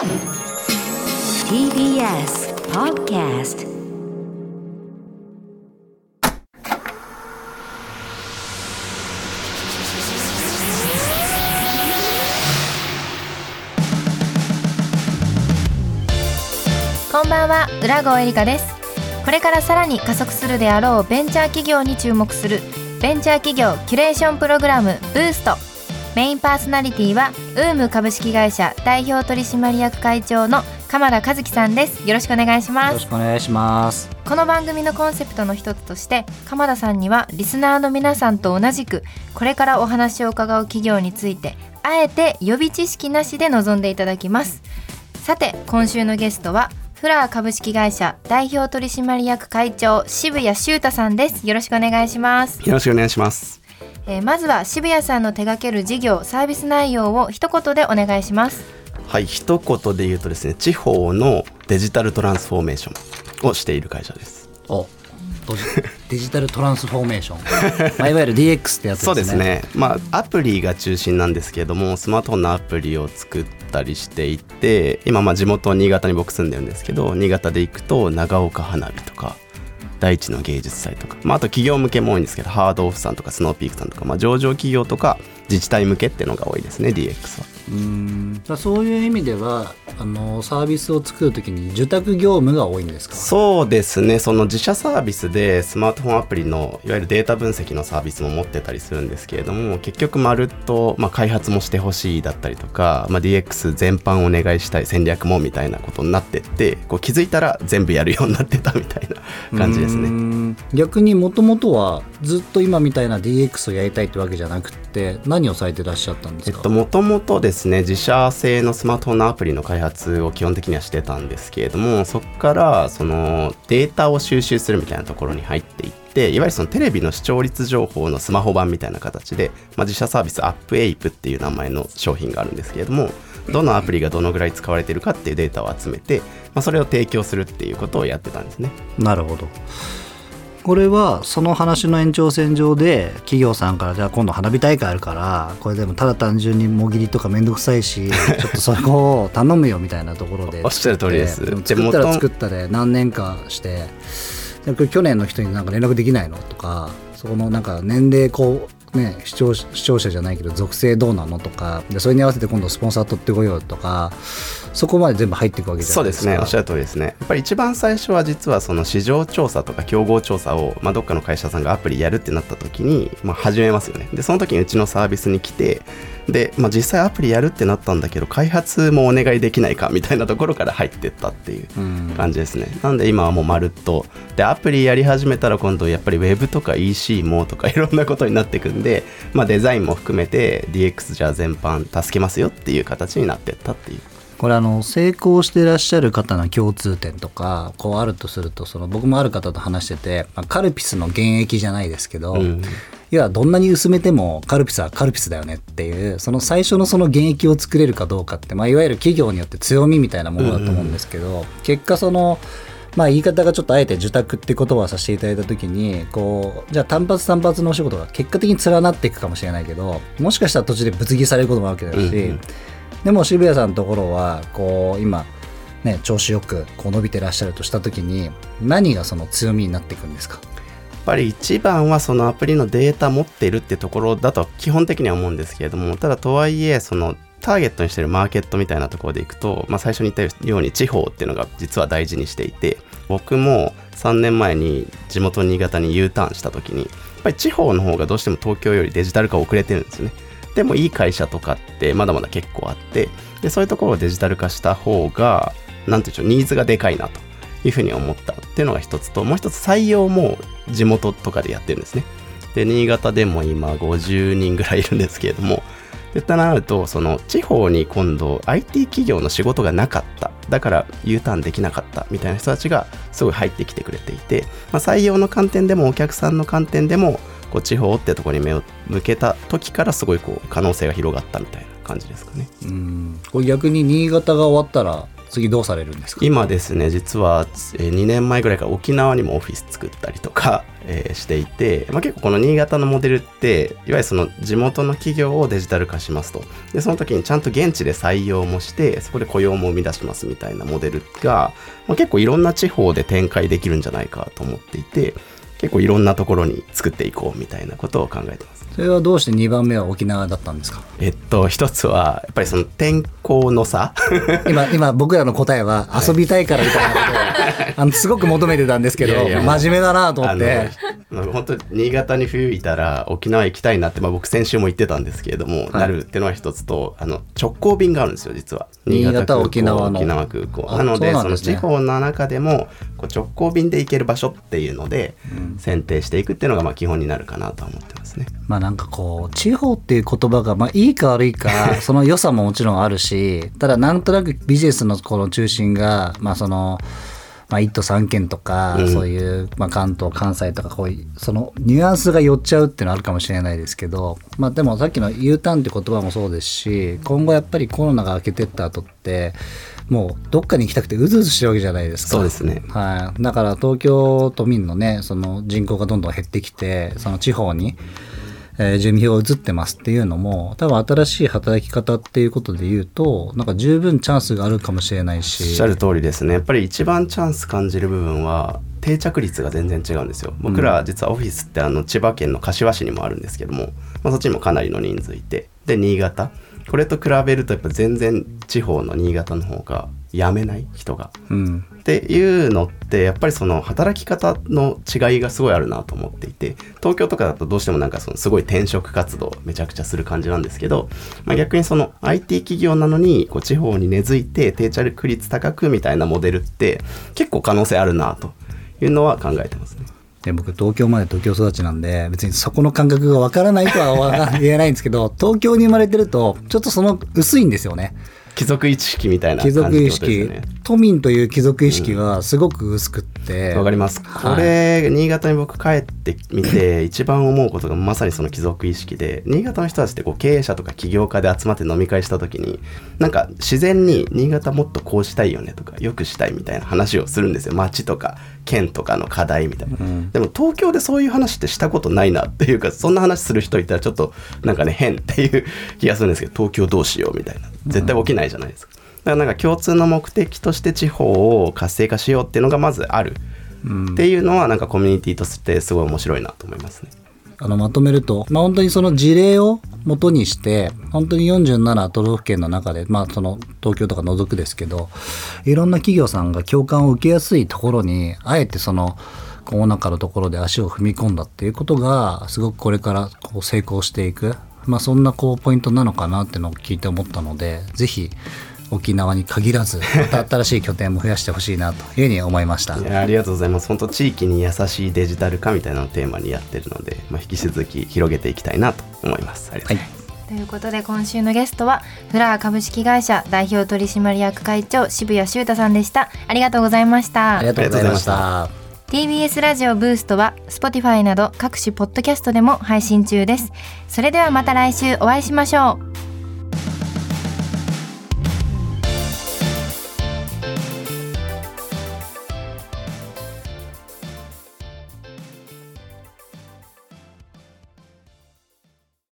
TBS Podcast こんばんは浦郷エリカです。これからさらに加速するであろうベンチャー企業に注目するベンチャー企業キュレーションプログラムブースト。メインパーソナリティはウーム株式会社代表取締役会長の鎌田和樹さんです。よろしくお願いしまよろすしくお願いします。この番組のコンセプトの一つとして鎌田さんにはリスナーの皆さんと同じくこれからお話を伺う企業についてあえて予備知識なしで臨んでいただきます。さて今週のゲストはフラー株式会社代表取締役会長渋谷修太さんです。よろしくお願いします、よろしくお願いします。えーまずは渋谷さんの手掛ける事業サービス内容を一言でお願いしますはい、一言で言うとですね、地方のデジタルトランスフォーメーションをしている会社です。おデジタルトランスフォーメーション、まあ、いわゆる DX ってやつですね。そうですね。まあアプリが中心なんですけれども、スマートフォンのアプリを作ったりしていて、今まあ地元新潟に僕住んでるんですけど、新潟で行くと長岡花火とか。大地の芸術祭とか、まあ、あと企業向けも多いんですけどハードオフさんとかスノーピークさんとか、まあ、上場企業とか自治体向けっていうのが多いですね DX は。うーん。だそういう意味ではあのサービスを作るときに受託業務が多いんですか？そうですね。その自社サービスでスマートフォンアプリのいわゆるデータ分析のサービスも持ってたりするんですけれども結局まるっと、まあ、開発もしてほしいだったりとか、まあ、DX 全般お願いしたい戦略もみたいなことになってってこう気づいたら全部やるようになってたみたいな 感じですね。ん。逆にもともとはずっと今みたいな DX をやりたいってわけじゃなくて何をされてらっしゃったんですか、えっと、もともとですですね自社製のスマートフォンのアプリの開発を基本的にはしてたんですけれどもそこからそのデータを収集するみたいなところに入っていっていわゆるそのテレビの視聴率情報のスマホ版みたいな形で、まあ、自社サービスアップエイプっていう名前の商品があるんですけれどもどのアプリがどのぐらい使われてるかっていうデータを集めて、まあ、それを提供するっていうことをやってたんですね。なるほどこれはその話の延長線上で企業さんからじゃあ今度花火大会あるからこれでもただ単純にもぎりとかめんどくさいし ちょっとそこを頼むよみたいなところで。おっしゃる通りです。作ったら作ったで何年かしてでこれ去年の人になんか連絡できないのとかそこのなんか年齢こうね、視聴視聴者じゃないけど属性どうなのとかでそれに合わせて今度スポンサー取ってこようとかそこまで全部入っていくわけじゃないですか。そうですね。おっしゃる通りですね。やっぱり一番最初は実はその市場調査とか競合調査を、まあ、どっかの会社さんがアプリやるってなった時に、まあ、始めますよね。でその時にうちのサービスに来てで、まあ、実際アプリやるってなったんだけど開発もお願いできないかみたいなところから入ってったっていううん。感じですね。なんで今はもうまるっと。でアプリやり始めたら今度やっぱり Web とか EC もとかいろんなことになっていくんで、まあ、デザインも含めて DX じゃあ全般助けますよっていう形になってったっていう。これあの成功してらっしゃる方の共通点とかこうあるとするとその僕もある方と話してて、まあカルピスの原液じゃないですけど、うん要はどんなに薄めてもカルピスはカルピスだよねっていうその最初のその原液を作れるかどうかって、まあ、いわゆる企業によって強みみたいなものだと思うんですけど、結果そのまあ言い方がちょっとあえて受託って言葉をさせていただいた時にこうじゃあ単発単発のお仕事が結果的に連なっていくかもしれないけどもしかしたら途中でぶつ切りされることもあるわけだし、うんうん。でも渋谷さんのところはこう今ね調子よくこう伸びてらっしゃるとした時に何がその強みになっていくんですか？ぱり一番はそのアプリのデータ持っているってところだと基本的には思うんですけれどもただとはいえそのターゲットにしているマーケットみたいなところでいくと、まあ、最初に言ったように地方っていうのが実は大事にしていて僕も3年前に地元新潟に U ターンした時にやっぱり地方の方がどうしても東京よりデジタル化遅れてるんですよね。でもいい会社とかってまだまだ結構あってでそういうところをデジタル化した方がなんていうんでしょうニーズがでかいなと。いうふうに思ったっていうのが一つともう一つ採用も地元とかでやってるんですね。で新潟でも今50人ぐらいいるんですけれどもでとなるとその地方に今度 IT 企業の仕事がなかった。だから U ターンできなかったみたいな人たちがすごい入ってきてくれていて、まあ、採用の観点でもお客さんの観点でもこう地方ってところに目を向けた時からすごいこう可能性が広がったみたいな感じですかね。うん。これ逆に新潟が終わったら次どうされるんですか？今ですね実は2年前ぐらいから沖縄にもオフィス作ったりとか、えーしていて、まあ、結構この新潟のモデルっていわゆるその地元の企業をデジタル化しますと。でその時にちゃんと現地で採用もしてそこで雇用も生み出しますみたいなモデルが、まあ、結構いろんな地方で展開できるんじゃないかと思っていて結構いろんなところに作っていこうみたいなことを考えてます。それはどうして2番目は沖縄だったんですか？えっと一つはやっぱりその天候の差。今今僕らの答えは遊びたいからみたいなことをあのすごく求めてたんですけど真面目だなと思って本当に新潟に冬いたら沖縄行きたいなって、まあ、僕先週も言ってたんですけれども、はい。なるっていうのは一つとあの直行便があるんですよ実は。新潟沖縄の。沖縄空港。あなのでそのそうなんですね。地方の中でもこう直行便で行ける場所っていうので、選定していくっていうのがまあ基本になるかなとは思ってますね。まあなんかこう地方っていう言葉がまあいいか悪いか その良さももちろんあるしただなんとなくビジネスのこの中心がまあそのまあ、1都3県とか、うん。そういう、まあ、関東関西とかこういうそのニュアンスが寄っちゃうっていうのはあるかもしれないですけど、まあ、でもさっきの U ターンって言葉もそうですし今後やっぱりコロナが明けてった後ってもうどっかに行きたくてうずうずしてるわけじゃないですか。そうですね。はい、だから東京都民のねその人口がどんどん減ってきてその地方に、えー住民票が移ってますっていうのも多分新しい働き方っていうことで言うとなんか十分チャンスがあるかもしれないおっししゃる通りですね。やっぱり一番チャンス感じる部分は定着率が全然違うんですよ。僕ら実はオフィスってあの千葉県の柏市にもあるんですけども、まあ、そっちにもかなりの人数いて。で新潟これと比べるとやっぱ全然地方の新潟の方が辞めない人がうんっていうのってやっぱりその働き方の違いがすごいあるなと思っていて東京とかだとどうしてもなんかそのすごい転職活動めちゃくちゃする感じなんですけど、まあ、逆にその IT 企業なのにこう地方に根付いて定着率高くみたいなモデルって結構可能性あるなというのは考えてますね。で僕東京まで東京育ちなんで別にそこの感覚がわからないとは言えないんですけど東京に生まれてるとちょっとその薄いんですよね。貴族意識みたいな貴感じって族意識。都民という貴族意識がすごく薄くってわかります。これ、新潟に僕帰ってみて 一番思うことがまさにその貴族意識で新潟の人たちってこう経営者とか起業家で集まって飲み会した時になんか自然に新潟もっとこうしたいよねとかよくしたいみたいな話をするんですよ。町とか県とかの課題みたいな、でも東京でそういう話ってしたことないなっていうかそんな話する人いたらちょっとなんかね変っていう気がするんですけど東京どうしようみたいな絶対起きないじゃないですか。だからなんか共通の目的として地方を活性化しようっていうのがまずあるっていうのはなんかコミュニティとしてすごい面白いなと思いますね。あのまとめると、まあ、本当にその事例を元にして本当に47都道府県の中で、まあ、その東京とか除くですけどいろんな企業さんが共感を受けやすいところにあえてそのコロナ禍のところで足を踏み込んだっていうことがすごくこれからこう成功していく、まあ、そんなこうポイントなのかなっていうのを聞いて思ったのでぜひ沖縄に限らず また新しい拠点も増やしてほしいなというふうに思いました。いやありがとうございます。本当地域に優しいデジタル化みたいなのをテーマにやってるので、まあ、引き続き広げていきたいなと思います。ありがとうございます。ということで今週のゲストはフラー株式会社代表取締役会長渋谷修太さんでしたありがとうございましたありがとうございましあた。TBS ラジオブーストは Spotify など各種ポッドキャストでも配信中です。それではまた来週お会いしましょう。